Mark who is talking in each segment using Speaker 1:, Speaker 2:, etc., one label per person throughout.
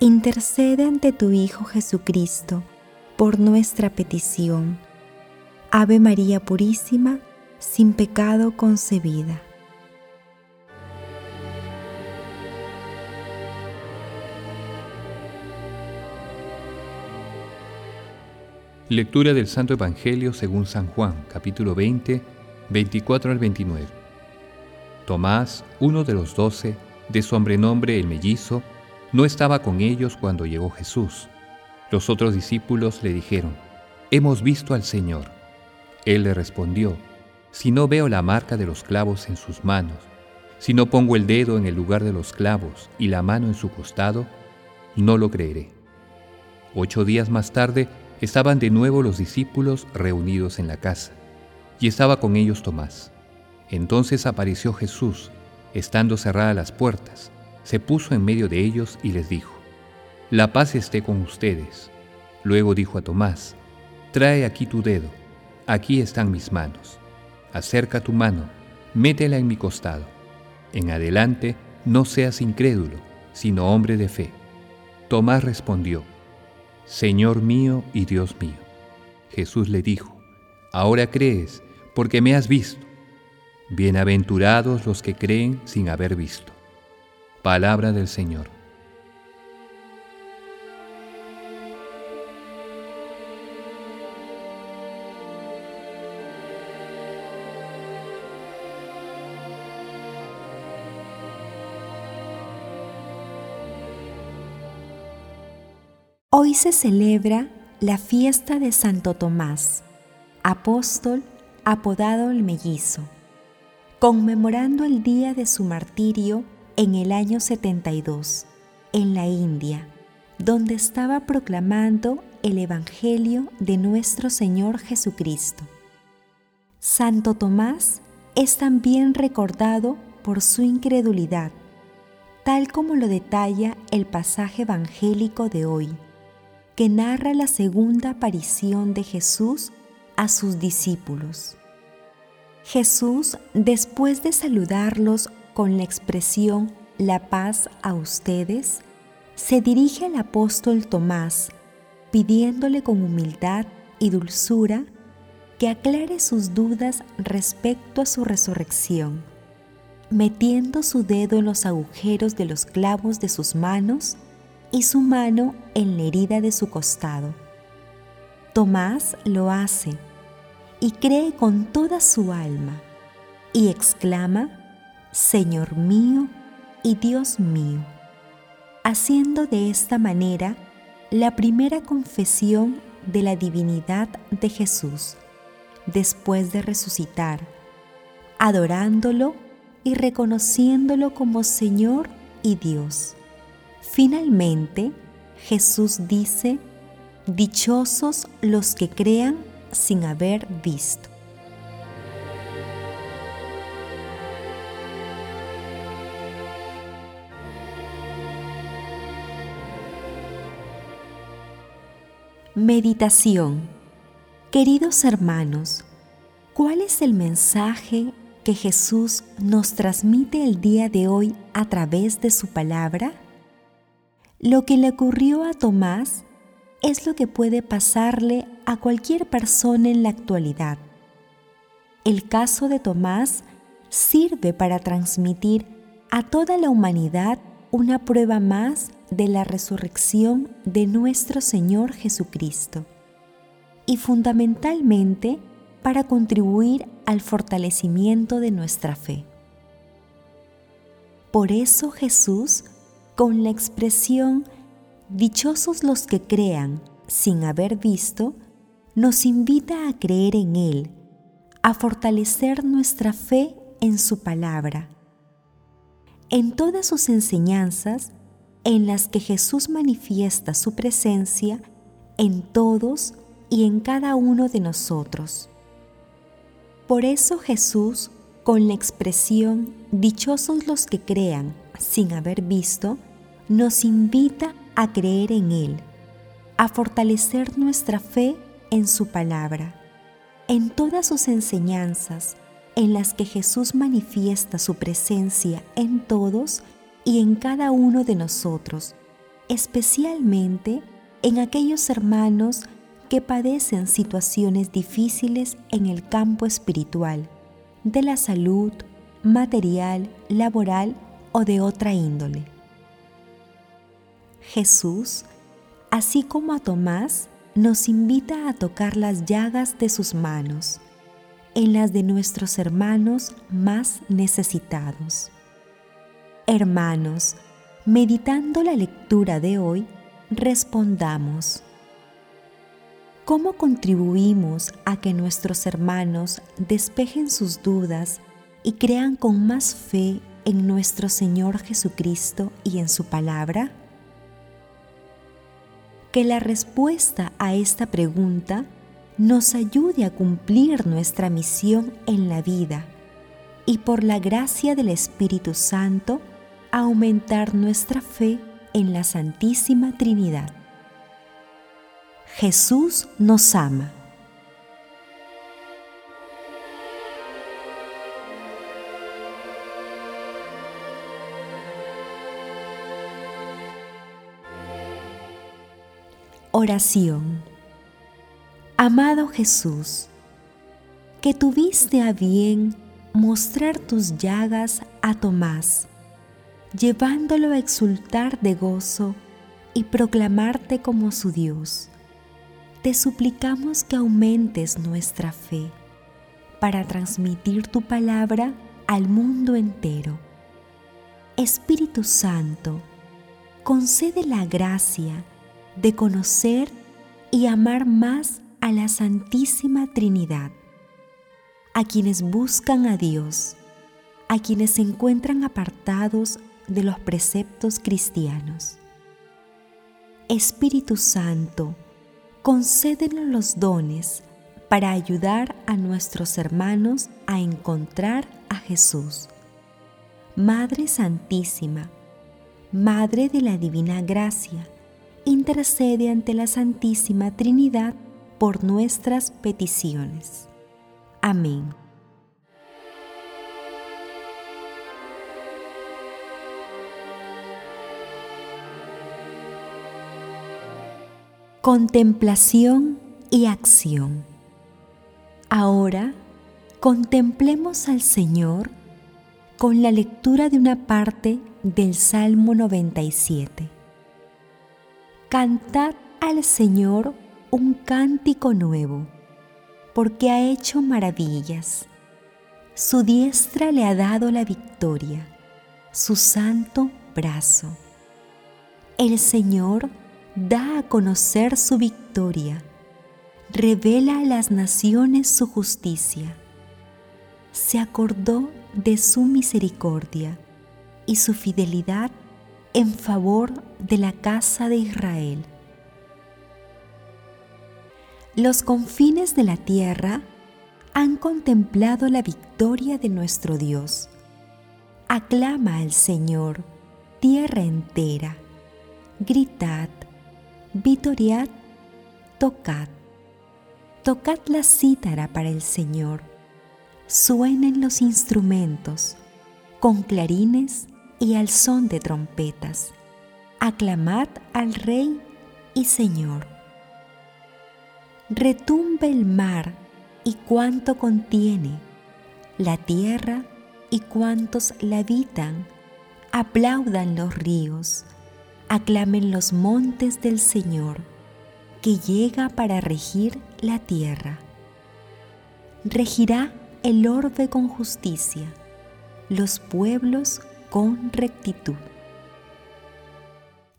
Speaker 1: intercede ante tu Hijo Jesucristo por nuestra petición. Ave María Purísima, sin pecado concebida.
Speaker 2: Lectura del Santo Evangelio según San Juan, capítulo 20, 24 al 29. Tomás, uno de los doce, de sobrenombre el mellizo, no estaba con ellos cuando llegó Jesús. Los otros discípulos le dijeron, Hemos visto al Señor. Él le respondió, Si no veo la marca de los clavos en sus manos, si no pongo el dedo en el lugar de los clavos y la mano en su costado, no lo creeré. Ocho días más tarde, estaban de nuevo los discípulos reunidos en la casa, y estaba con ellos Tomás. Entonces apareció Jesús, estando cerradas las puertas, se puso en medio de ellos y les dijo, La paz esté con ustedes. Luego dijo a Tomás, Trae aquí tu dedo, aquí están mis manos. Acerca tu mano, métela en mi costado. En adelante, no seas incrédulo, sino hombre de fe. Tomás respondió, Señor mío y Dios mío. Jesús le dijo, Ahora crees, porque me has visto. Bienaventurados los que creen sin haber visto. Palabra del Señor.
Speaker 1: Hoy se celebra la fiesta de Santo Tomás, apóstol apodado el mellizo, conmemorando el día de su martirio en el año 72, en la India, donde estaba proclamando el Evangelio de nuestro Señor Jesucristo. Santo Tomás es también recordado por su incredulidad, tal como lo detalla el pasaje evangélico de hoy que narra la segunda aparición de Jesús a sus discípulos. Jesús, después de saludarlos con la expresión la paz a ustedes, se dirige al apóstol Tomás, pidiéndole con humildad y dulzura que aclare sus dudas respecto a su resurrección, metiendo su dedo en los agujeros de los clavos de sus manos y su mano en la herida de su costado. Tomás lo hace y cree con toda su alma y exclama, Señor mío y Dios mío, haciendo de esta manera la primera confesión de la divinidad de Jesús después de resucitar, adorándolo y reconociéndolo como Señor y Dios. Finalmente, Jesús dice, Dichosos los que crean sin haber visto. Meditación Queridos hermanos, ¿cuál es el mensaje que Jesús nos transmite el día de hoy a través de su palabra? Lo que le ocurrió a Tomás es lo que puede pasarle a cualquier persona en la actualidad. El caso de Tomás sirve para transmitir a toda la humanidad una prueba más de la resurrección de nuestro Señor Jesucristo y fundamentalmente para contribuir al fortalecimiento de nuestra fe. Por eso Jesús con la expresión Dichosos los que crean sin haber visto, nos invita a creer en Él, a fortalecer nuestra fe en su palabra. En todas sus enseñanzas en las que Jesús manifiesta su presencia en todos y en cada uno de nosotros. Por eso Jesús, con la expresión Dichosos los que crean sin haber visto, nos invita a creer en Él, a fortalecer nuestra fe en su palabra, en todas sus enseñanzas, en las que Jesús manifiesta su presencia en todos y en cada uno de nosotros, especialmente en aquellos hermanos que padecen situaciones difíciles en el campo espiritual, de la salud, material, laboral o de otra índole. Jesús, así como a Tomás, nos invita a tocar las llagas de sus manos, en las de nuestros hermanos más necesitados. Hermanos, meditando la lectura de hoy, respondamos. ¿Cómo contribuimos a que nuestros hermanos despejen sus dudas y crean con más fe en nuestro Señor Jesucristo y en su palabra? Que la respuesta a esta pregunta nos ayude a cumplir nuestra misión en la vida y por la gracia del Espíritu Santo aumentar nuestra fe en la Santísima Trinidad. Jesús nos ama. Oración. Amado Jesús, que tuviste a bien mostrar tus llagas a Tomás, llevándolo a exultar de gozo y proclamarte como su Dios. Te suplicamos que aumentes nuestra fe para transmitir tu palabra al mundo entero. Espíritu Santo, concede la gracia de conocer y amar más a la Santísima Trinidad, a quienes buscan a Dios, a quienes se encuentran apartados de los preceptos cristianos. Espíritu Santo, concédenos los dones para ayudar a nuestros hermanos a encontrar a Jesús. Madre Santísima, Madre de la Divina Gracia, intercede ante la Santísima Trinidad por nuestras peticiones. Amén. Contemplación y acción. Ahora contemplemos al Señor con la lectura de una parte del Salmo 97. Cantad al Señor un cántico nuevo, porque ha hecho maravillas. Su diestra le ha dado la victoria, su santo brazo. El Señor da a conocer su victoria, revela a las naciones su justicia. Se acordó de su misericordia y su fidelidad en favor de la casa de Israel. Los confines de la tierra han contemplado la victoria de nuestro Dios. Aclama al Señor, tierra entera. Gritad, vitoriad, tocad. Tocad la cítara para el Señor. Suenen los instrumentos, con clarines y al son de trompetas. Aclamad al Rey y Señor. Retumbe el mar y cuanto contiene, la tierra y cuantos la habitan, aplaudan los ríos, aclamen los montes del Señor, que llega para regir la tierra. Regirá el orbe con justicia, los pueblos con rectitud.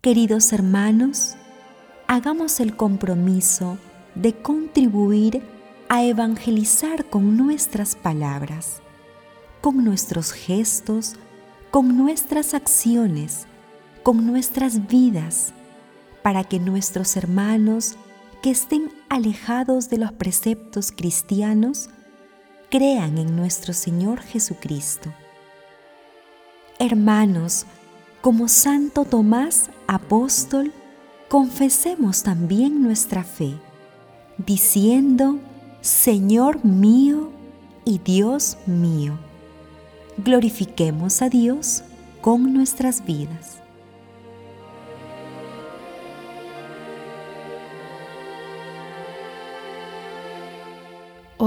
Speaker 1: Queridos hermanos, hagamos el compromiso de contribuir a evangelizar con nuestras palabras, con nuestros gestos, con nuestras acciones, con nuestras vidas para que nuestros hermanos que estén alejados de los preceptos cristianos crean en nuestro Señor Jesucristo. Hermanos, como Santo Tomás, apóstol, confesemos también nuestra fe, diciendo, Señor mío y Dios mío. Glorifiquemos a Dios con nuestras vidas.